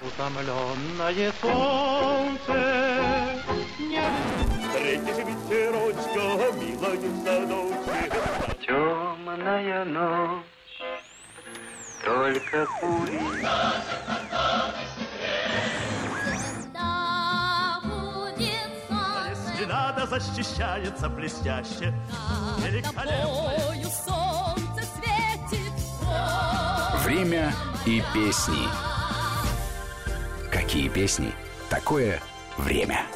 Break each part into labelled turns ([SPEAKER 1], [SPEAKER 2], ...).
[SPEAKER 1] Утомленное солнце не... Встретишь ветерочка, милая в садочке. Темная ночь, только пули. Надо, защищается блестяще. Великолепно.
[SPEAKER 2] солнце светит.
[SPEAKER 3] Время и песни. Какие песни? Такое время.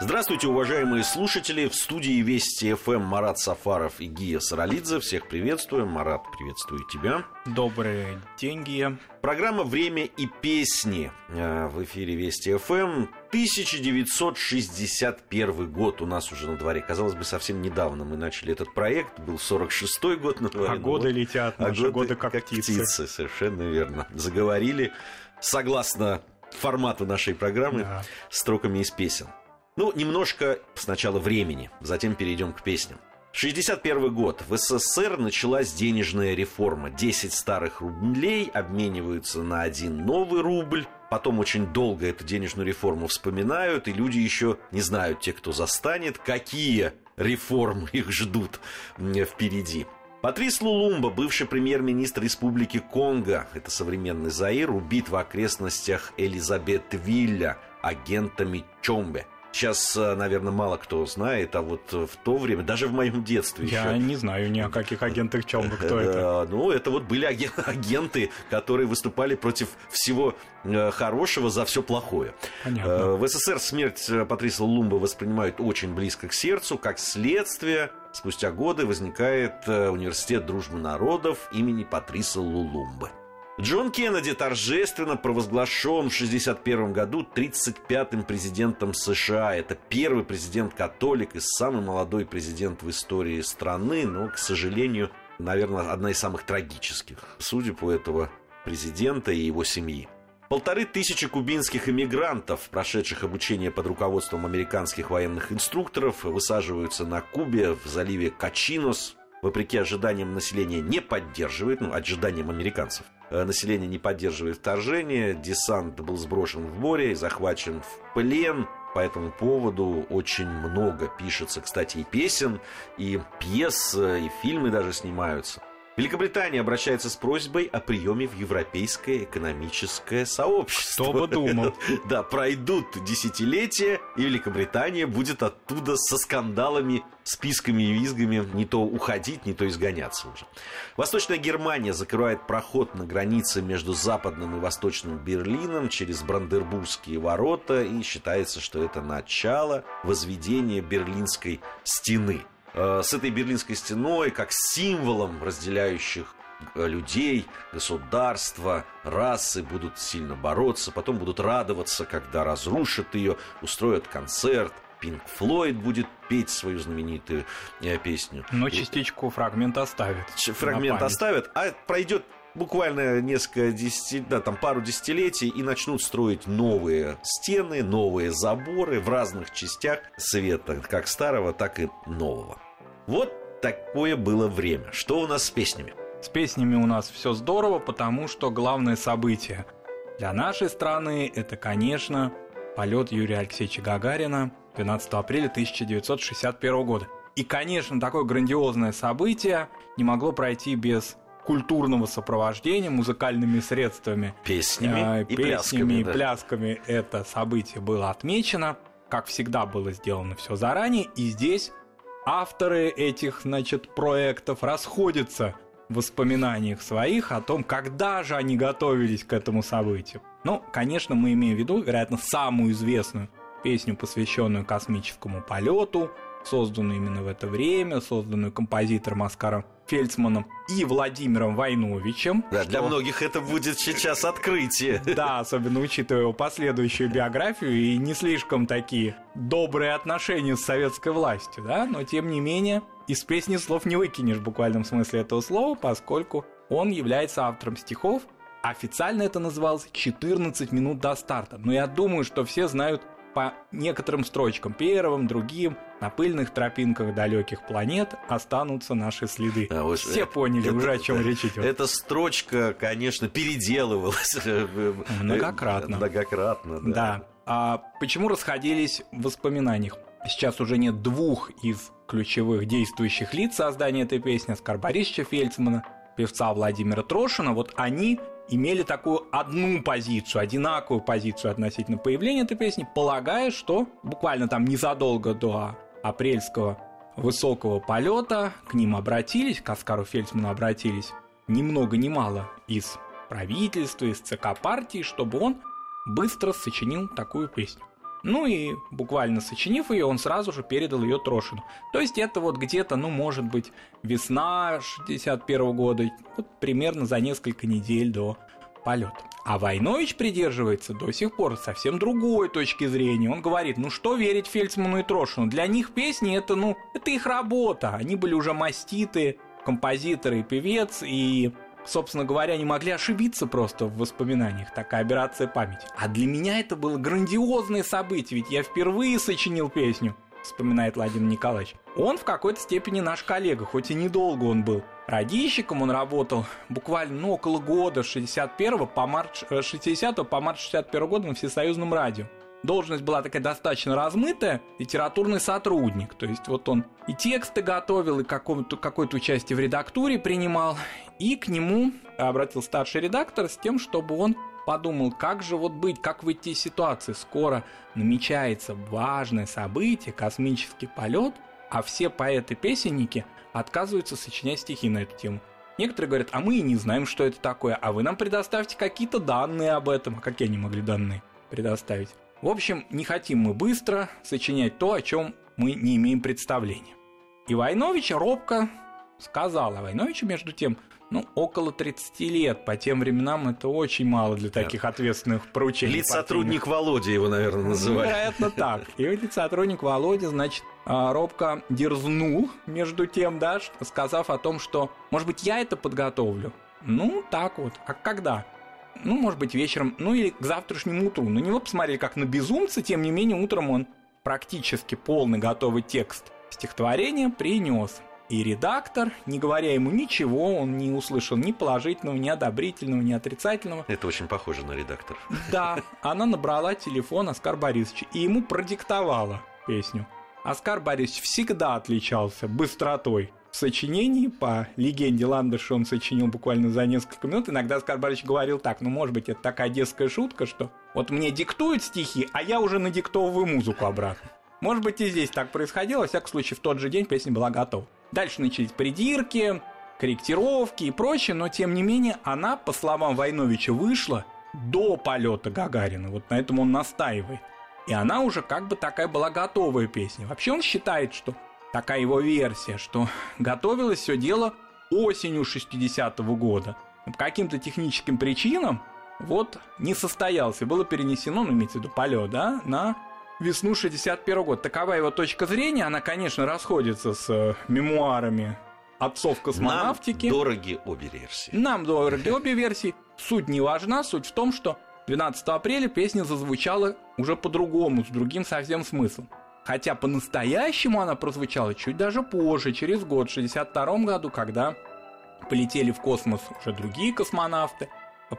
[SPEAKER 4] Здравствуйте, уважаемые слушатели. В студии Вести ФМ Марат Сафаров и Гия Саралидзе. Всех приветствуем. Марат, приветствую тебя.
[SPEAKER 5] Добрый день, Гия.
[SPEAKER 4] Программа «Время и песни» э, в эфире Вести ФМ. 1961 год у нас уже на дворе. Казалось бы, совсем недавно мы начали этот проект. Был 46-й год на дворе.
[SPEAKER 5] А
[SPEAKER 4] Ну
[SPEAKER 5] годы
[SPEAKER 4] вот,
[SPEAKER 5] летят,
[SPEAKER 4] а
[SPEAKER 5] наши годы как птицы.
[SPEAKER 4] Совершенно верно. Заговорили согласно формату нашей программы
[SPEAKER 5] Да.
[SPEAKER 4] строками из песен. Ну, немножко сначала времени, затем перейдем к песням. 61 год. В СССР началась денежная реформа. 10 старых рублей обмениваются на один новый рубль. Потом очень долго эту денежную реформу вспоминают, и люди еще не знают, те, кто застанет, какие реформы их ждут впереди. Патрис Лулумба, бывший премьер-министр Республики Конго, это современный Заир, убит в окрестностях Элизабетвилля агентами Чомбе. Сейчас, э, наверное, мало кто знает, а вот в то время, даже в моем детстве
[SPEAKER 5] Я
[SPEAKER 4] еще...
[SPEAKER 5] не знаю ни о каких агентах Чомба, кто это.
[SPEAKER 4] Ну, это вот были аген- агенты, которые выступали против всего э, хорошего за все плохое.
[SPEAKER 5] Понятно.
[SPEAKER 4] Э, В СССР смерть Патриса Лумба воспринимают очень близко к сердцу. Как следствие, спустя годы возникает э, Университет дружбы народов имени Патриса Лулумбы. Джон Кеннеди торжественно провозглашен в 1961 году 35-м президентом США. Это первый президент-католик и самый молодой президент в истории страны, но, к сожалению, наверное, одна из самых трагических судеб у этого президента и его семьи. Полторы тысячи кубинских иммигрантов, прошедших обучение под руководством американских военных инструкторов, высаживаются на Кубе в заливе Качинос. Вопреки ожиданиям населения не поддерживает, ну, ожиданиям американцев, э, население не поддерживает вторжение, десант был сброшен в море и захвачен в плен. По этому поводу очень много пишется, кстати, и песен, и пьес, э, и фильмы даже снимаются. Великобритания обращается с просьбой о приеме в Европейское экономическое сообщество.
[SPEAKER 5] Кто бы думал.
[SPEAKER 4] Да, пройдут десятилетия, и Великобритания будет оттуда со скандалами, списками и визгами не то уходить, не то изгоняться уже. Восточная Германия закрывает проход на границе между Западным и Восточным Берлином через Брандербургские ворота, и считается, что это начало возведения Берлинской стены. Э, С этой Берлинской стеной, как символом разделяющих э, людей, государства, расы будут сильно бороться, потом будут радоваться, когда разрушат ее, устроят концерт. Пинк Флойд будет петь свою знаменитую э, песню.
[SPEAKER 5] Но частичку фрагмента оставит.
[SPEAKER 4] Фрагмент оставят, а пройдет буквально несколько десяти, да, там пару десятилетий и начнут строить новые стены, новые заборы в разных частях света, как старого, так и нового. Вот такое было время. Что у нас с песнями?
[SPEAKER 5] С песнями у нас все здорово, потому что главное событие для нашей страны это, конечно, полет Юрия Алексеевича Гагарина 12 апреля 1961 года. И, конечно, такое грандиозное событие не могло пройти без культурного сопровождения музыкальными средствами.
[SPEAKER 4] Песнями
[SPEAKER 5] Э,
[SPEAKER 4] и
[SPEAKER 5] песнями
[SPEAKER 4] плясками.
[SPEAKER 5] и
[SPEAKER 4] да.
[SPEAKER 5] плясками это событие было отмечено. Как всегда было сделано все заранее. И здесь авторы этих, значит, проектов расходятся в воспоминаниях своих о том, когда же они готовились к этому событию. Ну, конечно, мы имеем в виду, вероятно, самую известную песню, посвященную космическому полету, созданную именно в это время, созданную композитором Оскаром Фельдсманом и Владимиром Войновичем.
[SPEAKER 4] Да, для
[SPEAKER 5] что-
[SPEAKER 4] многих это будет сейчас открытие.
[SPEAKER 5] да, особенно учитывая его последующую биографию и не слишком такие добрые отношения с советской властью, да, но тем не менее из песни слов не выкинешь в буквальном смысле этого слова, поскольку он является автором стихов. Официально это называлось 14 минут до старта. Но я думаю, что все знают по некоторым строчкам, первым, другим, на пыльных тропинках далеких планет останутся наши следы.
[SPEAKER 4] А вот
[SPEAKER 5] Все
[SPEAKER 4] это-
[SPEAKER 5] поняли
[SPEAKER 4] это-
[SPEAKER 5] уже, о чем речь идет.
[SPEAKER 4] Эта строчка, конечно, переделывалась.
[SPEAKER 5] Многократно.
[SPEAKER 4] Многократно, да.
[SPEAKER 5] Да. А почему расходились в воспоминаниях? Сейчас уже нет двух из ключевых действующих лиц создания этой песни, Оскар Борисовича Фельдсмана, певца Владимира Трошина. Вот они имели такую одну позицию, одинаковую позицию относительно появления этой песни, полагая, что буквально там незадолго до апрельского высокого полета к ним обратились, к Оскару Фельдсману обратились ни много ни мало из правительства, из ЦК партии, чтобы он быстро сочинил такую песню. Ну и буквально сочинив ее, он сразу же передал ее Трошину. То есть это вот где-то, ну, может быть, весна 61 года, вот примерно за несколько недель до полета. А Войнович придерживается до сих пор совсем другой точки зрения. Он говорит, ну что верить Фельдсману и Трошину? Для них песни это, ну, это их работа. Они были уже маститы, композитор и певец, и собственно говоря, не могли ошибиться просто в воспоминаниях. Такая операция памяти. А для меня это было грандиозное событие, ведь я впервые сочинил песню, вспоминает Владимир Николаевич. Он в какой-то степени наш коллега, хоть и недолго он был. Радищиком он работал буквально ну, около года, с 61 по март, э, 60 по март 61 года на Всесоюзном радио должность была такая достаточно размытая, литературный сотрудник. То есть вот он и тексты готовил, и какое-то, участие в редактуре принимал. И к нему обратил старший редактор с тем, чтобы он подумал, как же вот быть, как выйти из ситуации. Скоро намечается важное событие, космический полет, а все поэты-песенники отказываются сочинять стихи на эту тему. Некоторые говорят, а мы и не знаем, что это такое, а вы нам предоставьте какие-то данные об этом. А какие они могли данные предоставить? В общем, не хотим мы быстро сочинять то, о чем мы не имеем представления. И Войнович робко сказал, а Войновичу, между тем, ну, около 30 лет. По тем временам это очень мало для таких ответственных поручений.
[SPEAKER 4] Лиц-сотрудник Володя его, наверное,
[SPEAKER 5] Ну,
[SPEAKER 4] называют.
[SPEAKER 5] Вероятно, так. И вот сотрудник Володя, значит, а, робко дерзнул, между тем, да, сказав о том, что, может быть, я это подготовлю. Ну, так вот. А когда? Ну, может быть, вечером, ну или к завтрашнему утру. На него посмотрели как на безумца, тем не менее, утром он практически полный готовый текст стихотворения принес. И редактор, не говоря ему ничего, он не услышал ни положительного, ни одобрительного, ни отрицательного,
[SPEAKER 4] Это очень похоже на редактора.
[SPEAKER 5] да, она набрала телефон Оскар Борисовича и ему продиктовала песню. Оскар Борисович всегда отличался быстротой в сочинении. По легенде Ландыша он сочинил буквально за несколько минут. Иногда Оскар Борисович говорил так, ну, может быть, это такая детская шутка, что вот мне диктуют стихи, а я уже надиктовываю музыку обратно. Может быть, и здесь так происходило. Во всяком случае, в тот же день песня была готова. Дальше начались придирки, корректировки и прочее, но тем не менее она, по словам Войновича, вышла до полета Гагарина. Вот на этом он настаивает. И она уже как бы такая была готовая песня. Вообще он считает, что такая его версия, что готовилось все дело осенью 60-го года. По каким-то техническим причинам вот не состоялся. Было перенесено, ну, имеется в виду полет, да, на весну 61 года. Такова его точка зрения. Она, конечно, расходится с э, мемуарами отцов космонавтики.
[SPEAKER 4] Нам дороги обе версии.
[SPEAKER 5] Нам дороги обе версии. Суть не важна. Суть в том, что 12 апреля песня зазвучала уже по-другому, с другим совсем смыслом. Хотя по-настоящему она прозвучала чуть даже позже, через год, в 62 году, когда полетели в космос уже другие космонавты,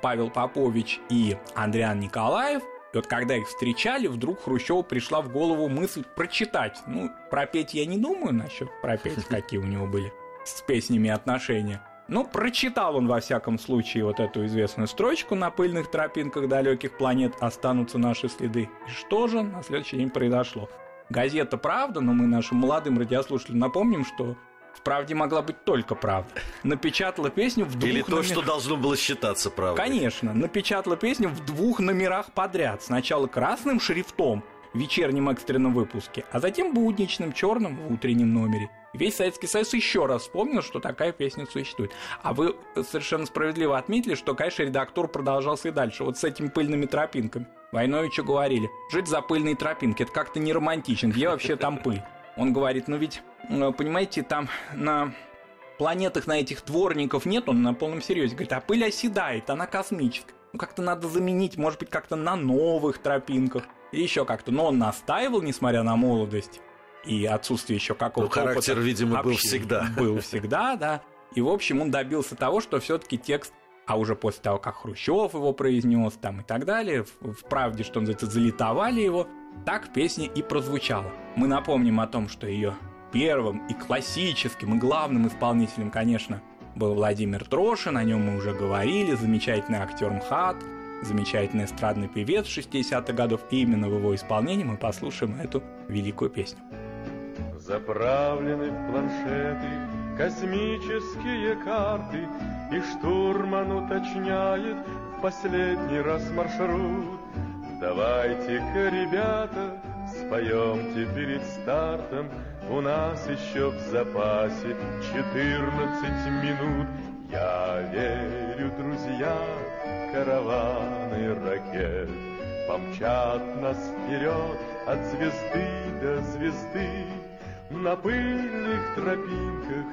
[SPEAKER 5] Павел Попович и Андриан Николаев. И вот когда их встречали, вдруг Хрущеву пришла в голову мысль прочитать. Ну, пропеть я не думаю насчет пропеть, какие у него были с песнями отношения. Ну, прочитал он во всяком случае вот эту известную строчку «На пыльных тропинках далеких планет останутся наши следы». И что же на следующий день произошло? Газета «Правда», но мы нашим молодым радиослушателям напомним, что в «Правде» могла быть только правда. Напечатала песню в двух
[SPEAKER 4] Или то,
[SPEAKER 5] номер-
[SPEAKER 4] что должно было считаться правдой.
[SPEAKER 5] Конечно, напечатала песню в двух номерах подряд. Сначала красным шрифтом в вечернем экстренном выпуске, а затем будничным черным в утреннем номере. Весь Советский Союз еще раз вспомнил, что такая песня существует. А вы совершенно справедливо отметили, что, конечно, редактор продолжался и дальше. Вот с этими пыльными тропинками. Войновичу говорили, жить за пыльные тропинки, это как-то не романтично. Где вообще там пыль? Он говорит, ну ведь, э, понимаете, там на планетах на этих дворников нет, он на полном серьезе говорит, а пыль оседает, она космическая. Ну как-то надо заменить, может быть, как-то на новых тропинках. и еще как-то. Но он настаивал, несмотря на молодость и отсутствие еще какого-то
[SPEAKER 4] Ну, характер,
[SPEAKER 5] опыта
[SPEAKER 4] видимо, был всегда.
[SPEAKER 5] Был всегда, да. И, в общем, он добился того, что все-таки текст а уже после того, как Хрущев его произнес там и так далее, в, в правде, что называется, залитовали его, так песня и прозвучала. Мы напомним о том, что ее первым и классическим, и главным исполнителем, конечно, был Владимир Трошин, о нем мы уже говорили, замечательный актер МХАТ, замечательный эстрадный певец 60-х годов, и именно в его исполнении мы послушаем эту великую песню.
[SPEAKER 1] Заправлены в планшеты космические карты, И штурман уточняет в последний раз маршрут. Давайте-ка, ребята, споемте перед стартом, У нас еще в запасе 14 минут. Я верю, друзья, караваны ракет Помчат нас вперед от звезды до звезды На пыльных тропинках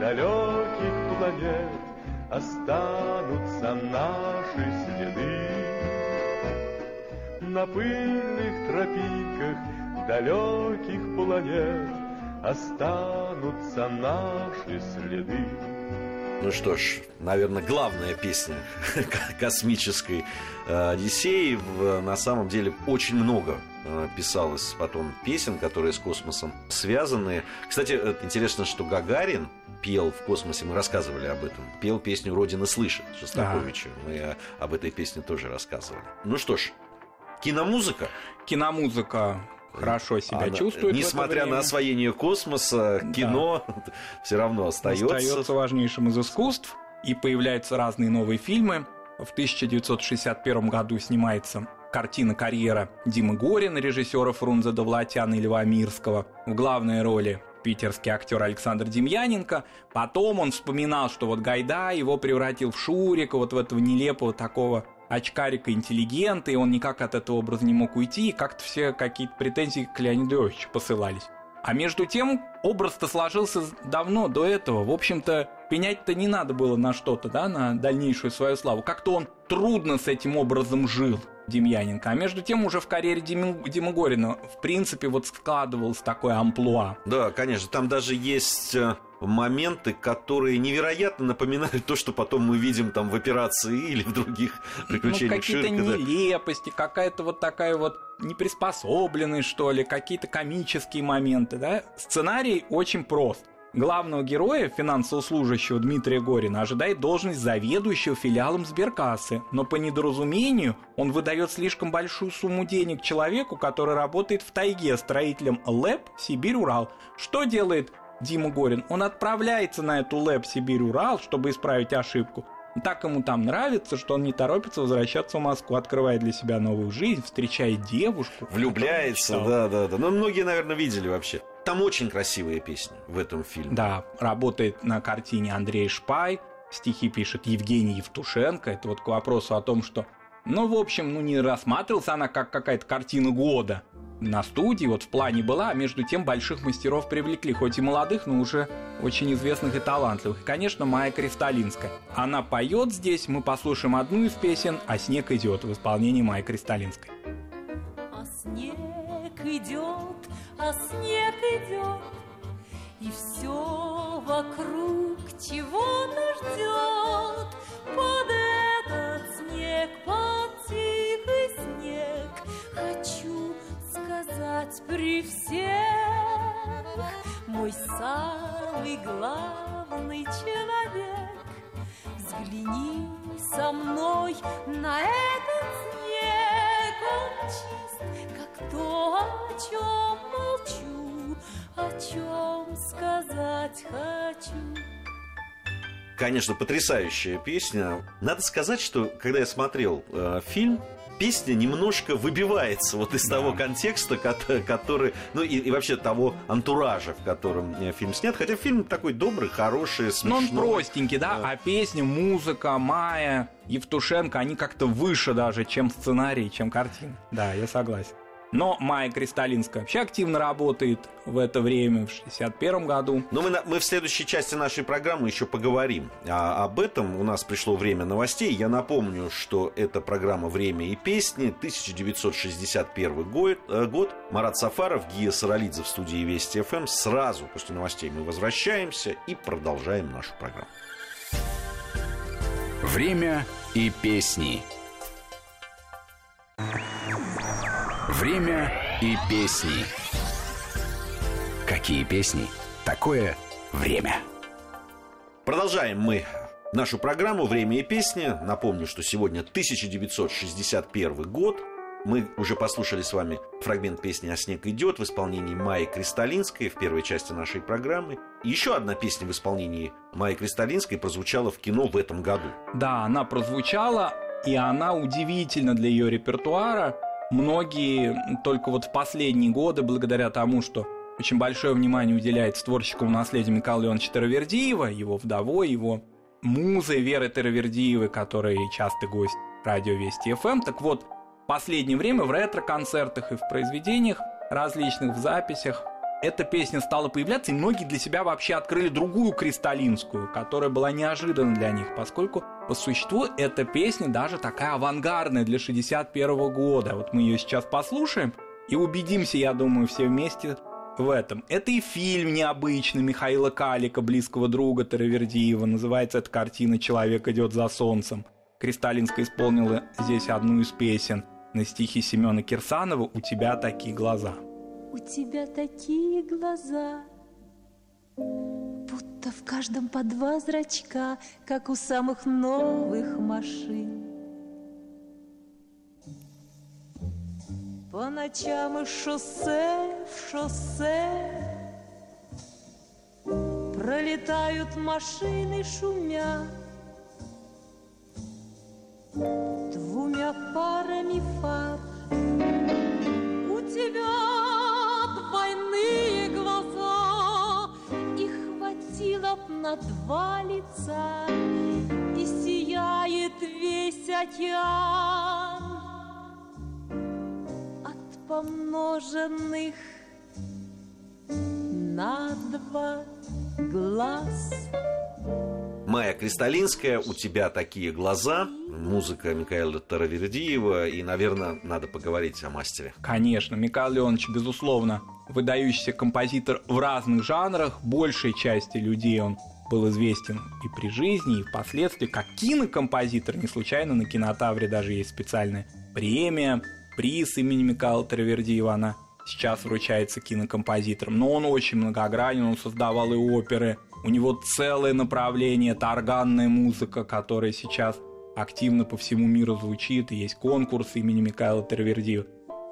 [SPEAKER 1] далеких планет Останутся наши следы На пыльных тропинках далеких планет Останутся наши следы
[SPEAKER 4] Ну что ж, наверное, главная песня космической э, Одиссеи. На самом деле очень много э, писалось потом песен, которые с космосом связаны. Кстати, э, интересно, что Гагарин пел в космосе, мы рассказывали об этом, пел песню «Родина слышит» Шостаковича. Мы э, об этой песне тоже рассказывали. Ну что ж, киномузыка.
[SPEAKER 5] Киномузыка хорошо себя
[SPEAKER 4] Она,
[SPEAKER 5] чувствует.
[SPEAKER 4] Несмотря на освоение космоса, кино все равно остается.
[SPEAKER 5] остается важнейшим из искусств, и появляются разные новые фильмы. В 1961 году снимается картина «Карьера» Димы Горина, режиссера Фрунзе Довлатяна и Льва Мирского. В главной роли питерский актер Александр Демьяненко. Потом он вспоминал, что вот Гайда его превратил в Шурика, вот в этого нелепого такого очкарика-интеллигента, и он никак от этого образа не мог уйти, и как-то все какие-то претензии к Леониду Иовичу посылались. А между тем, образ-то сложился давно, до этого. В общем-то, пенять-то не надо было на что-то, да, на дальнейшую свою славу. Как-то он трудно с этим образом жил, Демьяненко. А между тем, уже в карьере Димы, Горина, в принципе, вот складывалось такое амплуа.
[SPEAKER 4] Да, конечно, там даже есть э, моменты, которые невероятно напоминают то, что потом мы видим там в операции или в других
[SPEAKER 5] Ну,
[SPEAKER 4] приключениях
[SPEAKER 5] какие-то
[SPEAKER 4] Шурика. да.
[SPEAKER 5] нелепости, какая-то вот такая вот неприспособленность, что ли, какие-то комические моменты, да. Сценарий очень прост. Главного героя, финансово служащего Дмитрия Горина, ожидает должность заведующего филиалом сберкассы, но по недоразумению он выдает слишком большую сумму денег человеку, который работает в тайге строителем ЛЭП Сибирь-Урал. Что делает Дима Горин? Он отправляется на эту ЛЭП Сибирь-Урал, чтобы исправить ошибку. Так ему там нравится, что он не торопится возвращаться в Москву, открывает для себя новую жизнь, встречает девушку.
[SPEAKER 4] Влюбляется, да, да, да. Но многие, наверное, видели вообще. Там очень красивые песни в этом фильме.
[SPEAKER 5] Да, работает на картине Андрей Шпай, стихи пишет Евгений Евтушенко. Это вот к вопросу о том, что, ну, в общем, ну, не рассматривалась она как какая-то картина года. На студии вот в плане была, а между тем больших мастеров привлекли, хоть и молодых, но уже очень известных и талантливых. И, конечно, Майя Кристалинская. Она поет здесь, мы послушаем одну из песен, а снег идет в исполнении Майи Кристалинской.
[SPEAKER 2] А снег идет, а снег идет, И все вокруг чего-то ждет. Под этот снег, под тихий снег Хочу сказать при всех Мой самый главный человек Взгляни со мной на снег Он чист, как то, о чем молчу О чем сказать хочу
[SPEAKER 4] Конечно, потрясающая песня. Надо сказать, что когда я смотрел э, фильм, песня немножко выбивается вот из
[SPEAKER 5] Да.
[SPEAKER 4] того контекста, кот- который, ну и, и вообще того антуража, в котором э, фильм снят. Хотя фильм такой добрый, хороший,
[SPEAKER 5] Ну,
[SPEAKER 4] смешной.
[SPEAKER 5] он простенький, да,
[SPEAKER 4] Да.
[SPEAKER 5] а песня, музыка, Майя, Евтушенко, они как-то выше даже, чем сценарий, чем картина. Да, я согласен. Но Майя Кристалинская вообще активно работает в это время, в 61 году.
[SPEAKER 4] Но мы, на, мы в следующей части нашей программы еще поговорим а, об этом. У нас пришло время новостей. Я напомню, что это программа «Время и песни», 1961 год. Э, год. Марат Сафаров, Гия Саралидзе в студии Вести ФМ. Сразу после новостей мы возвращаемся и продолжаем нашу программу.
[SPEAKER 3] Время и песни. Время и песни. Какие песни? Такое время.
[SPEAKER 4] Продолжаем мы нашу программу «Время и песни». Напомню, что сегодня 1961 год. Мы уже послушали с вами фрагмент песни «А снег идет» в исполнении Майи Кристалинской в первой части нашей программы. Еще одна песня в исполнении Майи Кристалинской прозвучала в кино в этом году.
[SPEAKER 5] Да, она прозвучала, и она удивительна для ее репертуара – многие только вот в последние годы, благодаря тому, что очень большое внимание уделяется творческому наследию Михаила Леоновича Таравердиева, его вдовой, его музой Веры Таравердиевой, которая частый гость радио Вести ФМ. Эм. Так вот, в последнее время в ретро-концертах и в произведениях различных, в записях эта песня стала появляться, и многие для себя вообще открыли другую кристаллинскую, которая была неожиданна для них, поскольку по существу эта песня даже такая авангардная для 61 года. Вот мы ее сейчас послушаем и убедимся, я думаю, все вместе в этом. Это и фильм необычный Михаила Калика, близкого друга Таравердиева. Называется эта картина «Человек идет за солнцем». Кристалинская исполнила здесь одну из песен на стихи Семена Кирсанова «У тебя такие глаза».
[SPEAKER 2] У тебя такие глаза, Будто в каждом по два зрачка, Как у самых новых машин. По ночам из шоссе в шоссе Пролетают машины шумя Двумя парами фар У тебя хватило б на два лица, И сияет весь океан От помноженных на два глаз.
[SPEAKER 4] Майя Кристалинская, «У тебя такие глаза», музыка Михаила Таравердиева, и, наверное, надо поговорить о мастере.
[SPEAKER 5] Конечно, Михаил Леонович, безусловно, выдающийся композитор в разных жанрах, большей части людей он был известен и при жизни, и впоследствии как кинокомпозитор. Не случайно на кинотавре даже есть специальная премия, приз имени Михаила Таравердиева, она сейчас вручается кинокомпозитором. Но он очень многогранен, он создавал и оперы, у него целое направление, это органная музыка, которая сейчас активно по всему миру звучит, и есть конкурс имени Михаила Тервердиева.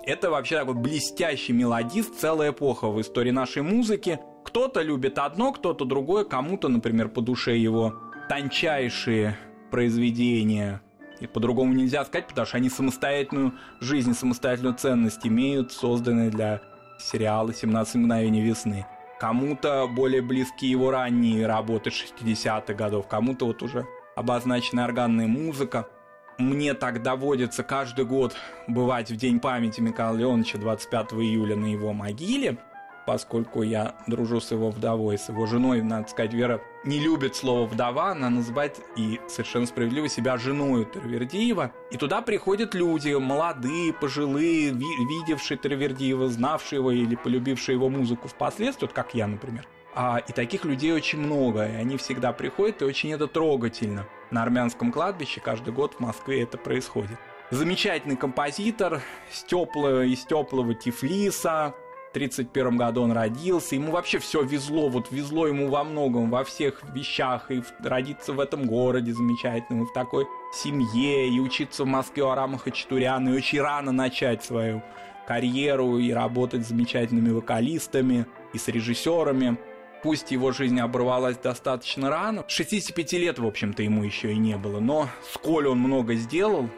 [SPEAKER 5] Это вообще такой блестящий мелодист, целая эпоха в истории нашей музыки. Кто-то любит одно, кто-то другое, кому-то, например, по душе его тончайшие произведения. И по-другому нельзя сказать, потому что они самостоятельную жизнь, самостоятельную ценность имеют, созданные для сериала «17 мгновений весны» кому-то более близки его ранние работы 60-х годов, кому-то вот уже обозначенная органная музыка. Мне так доводится каждый год бывать в День памяти Михаила Леоновича 25 июля на его могиле поскольку я дружу с его вдовой, с его женой, надо сказать, Вера не любит слово «вдова», она называет и совершенно справедливо себя женой Тервердиева. И туда приходят люди, молодые, пожилые, видевшие Тервердиева, знавшие его или полюбившие его музыку впоследствии, вот как я, например. А, и таких людей очень много, и они всегда приходят, и очень это трогательно. На армянском кладбище каждый год в Москве это происходит. Замечательный композитор с теплого, из теплого Тифлиса, 1931 году он родился, ему вообще все везло, вот везло ему во многом, во всех вещах, и родиться в этом городе замечательном, и в такой семье, и учиться в Москве у Арама Хачатуряна, и очень рано начать свою карьеру, и работать с замечательными вокалистами, и с режиссерами. Пусть его жизнь оборвалась достаточно рано, 65 лет, в общем-то, ему еще и не было, но сколь он много сделал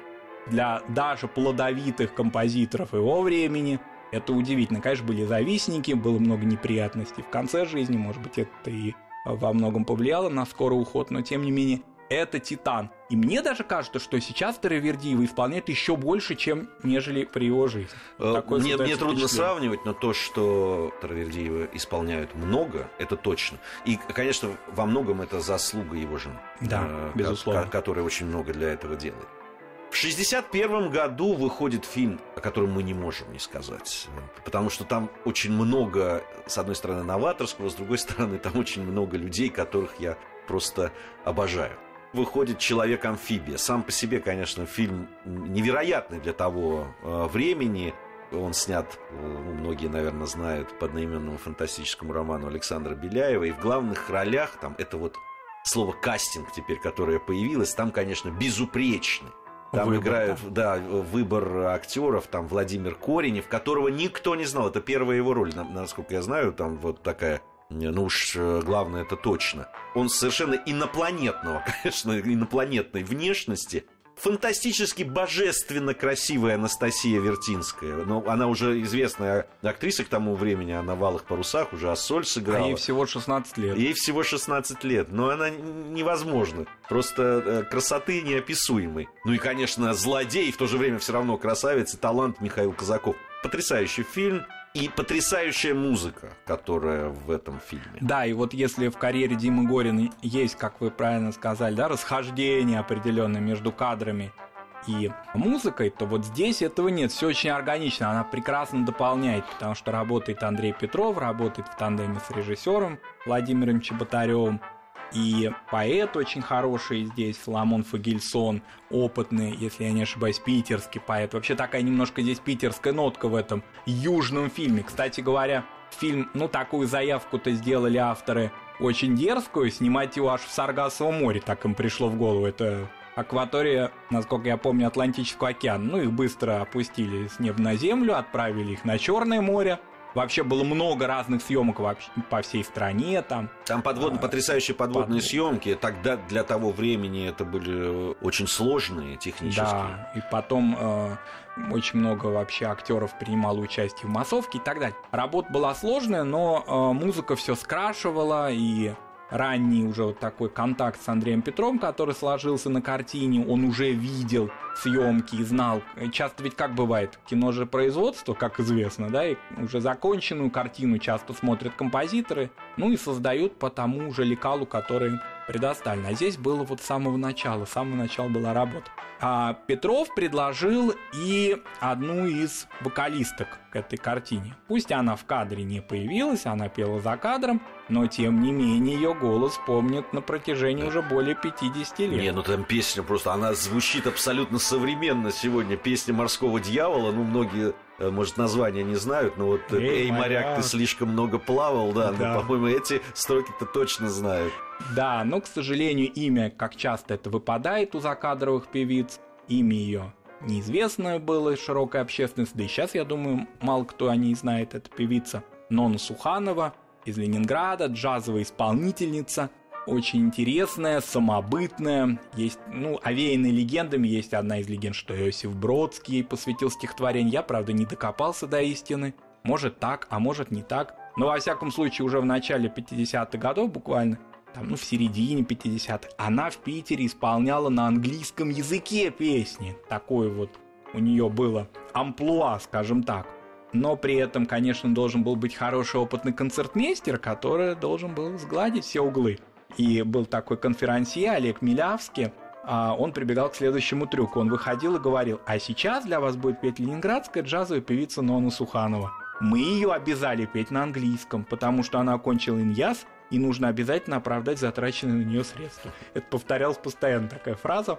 [SPEAKER 5] для даже плодовитых композиторов его времени – это удивительно. Конечно, были завистники, было много неприятностей в конце жизни, может быть, это и во многом повлияло на скорый уход, но тем не менее это Титан. И мне даже кажется, что сейчас Таравердиева исполняет еще больше, чем нежели при его жизни.
[SPEAKER 4] Э,
[SPEAKER 5] Такое
[SPEAKER 4] Мне, мне трудно сравнивать, но то, что Таравердиева исполняют много, это точно. И, конечно, во многом это заслуга его жены.
[SPEAKER 5] Да,
[SPEAKER 4] э,
[SPEAKER 5] безусловно.
[SPEAKER 4] ко- Которая очень много для этого делает. В 1961 году выходит фильм, о котором мы не можем не сказать. Потому что там очень много, с одной стороны, новаторского, с другой стороны, там очень много людей, которых я просто обожаю. Выходит «Человек-амфибия». Сам по себе, конечно, фильм невероятный для того э, времени. Он снят, э, ну, многие, наверное, знают, по одноименному фантастическому роману Александра Беляева. И в главных ролях там это вот слово «кастинг» теперь, которое появилось, там, конечно, безупречный. Там
[SPEAKER 5] Выбор,
[SPEAKER 4] играют, да. выбор актеров, там Владимир Коренев, которого никто не знал. Это первая его роль, на- насколько я знаю, там вот такая, ну уж э, главное это точно. Он совершенно инопланетного, конечно, инопланетной внешности. Фантастически божественно красивая Анастасия Вертинская. Но она уже известная актриса к тому времени, она в «Алых парусах» уже Ассоль
[SPEAKER 5] А
[SPEAKER 4] сыграла.
[SPEAKER 5] ей всего 16 лет.
[SPEAKER 4] Ей всего 16 лет, но она невозможна. Просто э, красоты неописуемой. Ну и, конечно, злодей, в то же время все равно красавец и талант Михаил Казаков. Потрясающий фильм и потрясающая музыка, которая в этом фильме.
[SPEAKER 5] Да, и вот если в карьере Димы Горина есть, как вы правильно сказали, да, расхождение определенное между кадрами и музыкой, то вот здесь этого нет. Все очень органично. Она прекрасно дополняет, потому что работает Андрей Петров, работает в тандеме с режиссером Владимиром Чеботаревым. И поэт очень хороший здесь, Соломон Фагельсон, опытный, если я не ошибаюсь, питерский поэт. Вообще такая немножко здесь питерская нотка в этом южном фильме. Кстати говоря, фильм, ну, такую заявку-то сделали авторы очень дерзкую, снимать его аж в Саргасовом море, так им пришло в голову. Это акватория, насколько я помню, Атлантического океана. Ну, их быстро опустили с неба на землю, отправили их на Черное море. Вообще было много разных съемок вообще по всей стране там.
[SPEAKER 4] Там подводные,
[SPEAKER 5] А,
[SPEAKER 4] потрясающие подводные
[SPEAKER 5] подвод-
[SPEAKER 4] съемки. Тогда для того времени это были очень сложные технически.
[SPEAKER 5] Да, и потом э, очень много вообще актеров принимало участие в массовке и так далее. Работа была сложная, но э, музыка все скрашивала, и ранний уже вот такой контакт с Андреем Петром, который сложился на картине, он уже видел съемки и знал. Часто ведь как бывает, кино же производство, как известно, да, и уже законченную картину часто смотрят композиторы, ну и создают по тому же лекалу, который им предоставлен. А здесь было вот с самого начала, с самого начала была работа. А Петров предложил и одну из вокалисток к этой картине. Пусть она в кадре не появилась, она пела за кадром, но тем не менее ее голос помнят на протяжении уже более 50 лет.
[SPEAKER 4] Не, ну там песня просто, она звучит абсолютно современно сегодня. Песня «Морского дьявола», ну, многие, может, названия не знают, но вот э,
[SPEAKER 5] Эй,
[SPEAKER 4] «Эй, моряк,
[SPEAKER 5] моряк».
[SPEAKER 4] ты слишком много плавал», да,
[SPEAKER 5] Да.
[SPEAKER 4] ну, по-моему, эти строки-то точно знают.
[SPEAKER 5] Да, но, к сожалению, имя, как часто это выпадает у закадровых певиц, имя ее неизвестное было широкой общественности, да и сейчас, я думаю, мало кто о ней знает, это певица Нона Суханова из Ленинграда, джазовая исполнительница, очень интересная, самобытная, есть, ну, овеянная легендами, есть одна из легенд, что Иосиф Бродский посвятил стихотворение, я, правда, не докопался до истины, может так, а может не так, но, во всяком случае, уже в начале 50-х годов буквально там, ну, в середине 50-х, она в Питере исполняла на английском языке песни. Такое вот у нее было амплуа, скажем так. Но при этом, конечно, должен был быть хороший опытный концертмейстер, который должен был сгладить все углы. И был такой конферансье Олег Милявский, а он прибегал к следующему трюку. Он выходил и говорил, а сейчас для вас будет петь ленинградская джазовая певица Нона Суханова. Мы ее обязали петь на английском, потому что она окончила иньяс, и нужно обязательно оправдать затраченные на нее средства. Это повторялась постоянно такая фраза.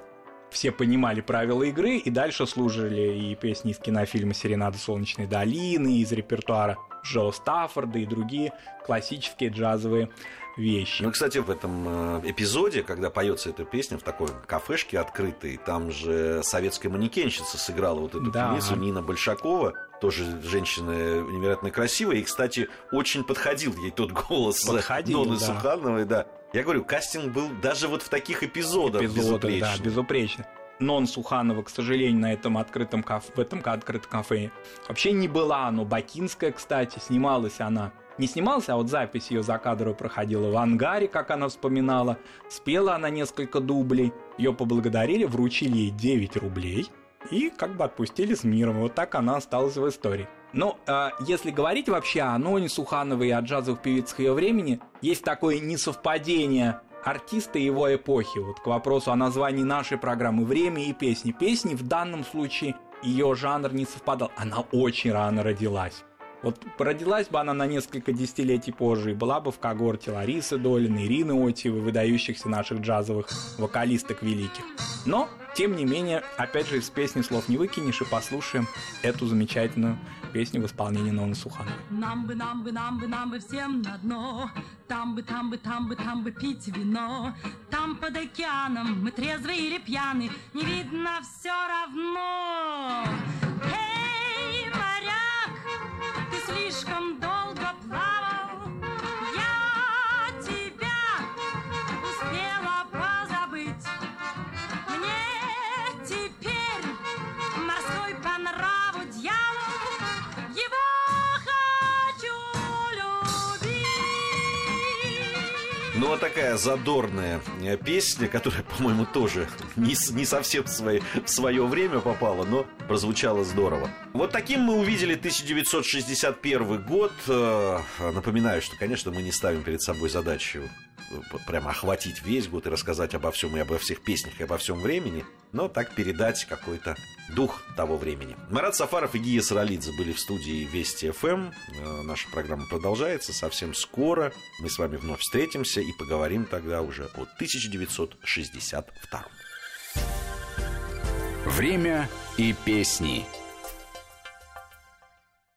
[SPEAKER 5] Все понимали правила игры и дальше служили и песни из кинофильма «Серенада солнечной долины», из репертуара Джо Стаффорда и другие классические джазовые вещи.
[SPEAKER 4] Ну, кстати, в этом э, эпизоде, когда поется эта песня в такой кафешке открытой, там же советская манекенщица сыграла вот эту
[SPEAKER 5] Да.
[SPEAKER 4] певицу Нина Большакова, тоже женщина невероятно красивая, и, кстати, очень подходил ей тот голос
[SPEAKER 5] Подходил,
[SPEAKER 4] Ноны
[SPEAKER 5] да.
[SPEAKER 4] Сухановой, да. Я говорю, кастинг был даже вот в таких эпизодах
[SPEAKER 5] эпизодах, да,
[SPEAKER 4] безупречный.
[SPEAKER 5] Нон Суханова, к сожалению, на этом открытом кафе, в этом открытом кафе вообще не была, но Бакинская, кстати, снималась она не снимался, а вот запись ее за кадром проходила в ангаре, как она вспоминала. Спела она несколько дублей, ее поблагодарили, вручили ей 9 рублей и как бы отпустили с миром. Вот так она осталась в истории. Но э, если говорить вообще о Ноне Сухановой и о джазовых певицах ее времени, есть такое несовпадение артиста его эпохи. Вот к вопросу о названии нашей программы «Время и песни». Песни в данном случае ее жанр не совпадал. Она очень рано родилась. Вот родилась бы она на несколько десятилетий позже и была бы в когорте Ларисы Долины, Ирины Отьевой, выдающихся наших джазовых вокалисток великих. Но, тем не менее, опять же, из песни слов не выкинешь и послушаем эту замечательную песню в исполнении Ноны Сухановой.
[SPEAKER 6] Нам бы, нам бы, нам бы, нам бы всем на дно Там бы, там бы, там бы, там бы пить вино Там под океаном мы трезвы или пьяны Не видно все равно слишком долго плавал. Я тебя успела позабыть. Мне теперь морской по нраву дьявол. Его хочу любить.
[SPEAKER 4] Ну, вот такая задорная э, песня, которая, по-моему, тоже не, не совсем в, свои- в свое время попала, но прозвучала здорово. Вот таким мы увидели 1961 год. Э, Напоминаю, что, конечно, мы не ставим перед собой задачу э, прямо охватить весь год и рассказать обо всем и обо всех песнях и обо всем времени, но так передать какой-то дух того времени. Марат Сафаров и Гия Саралидзе были в студии Вести ФМ. Э, Наша программа продолжается совсем скоро. Мы с вами вновь встретимся и поговорим тогда уже о 1962.
[SPEAKER 3] Время и песни.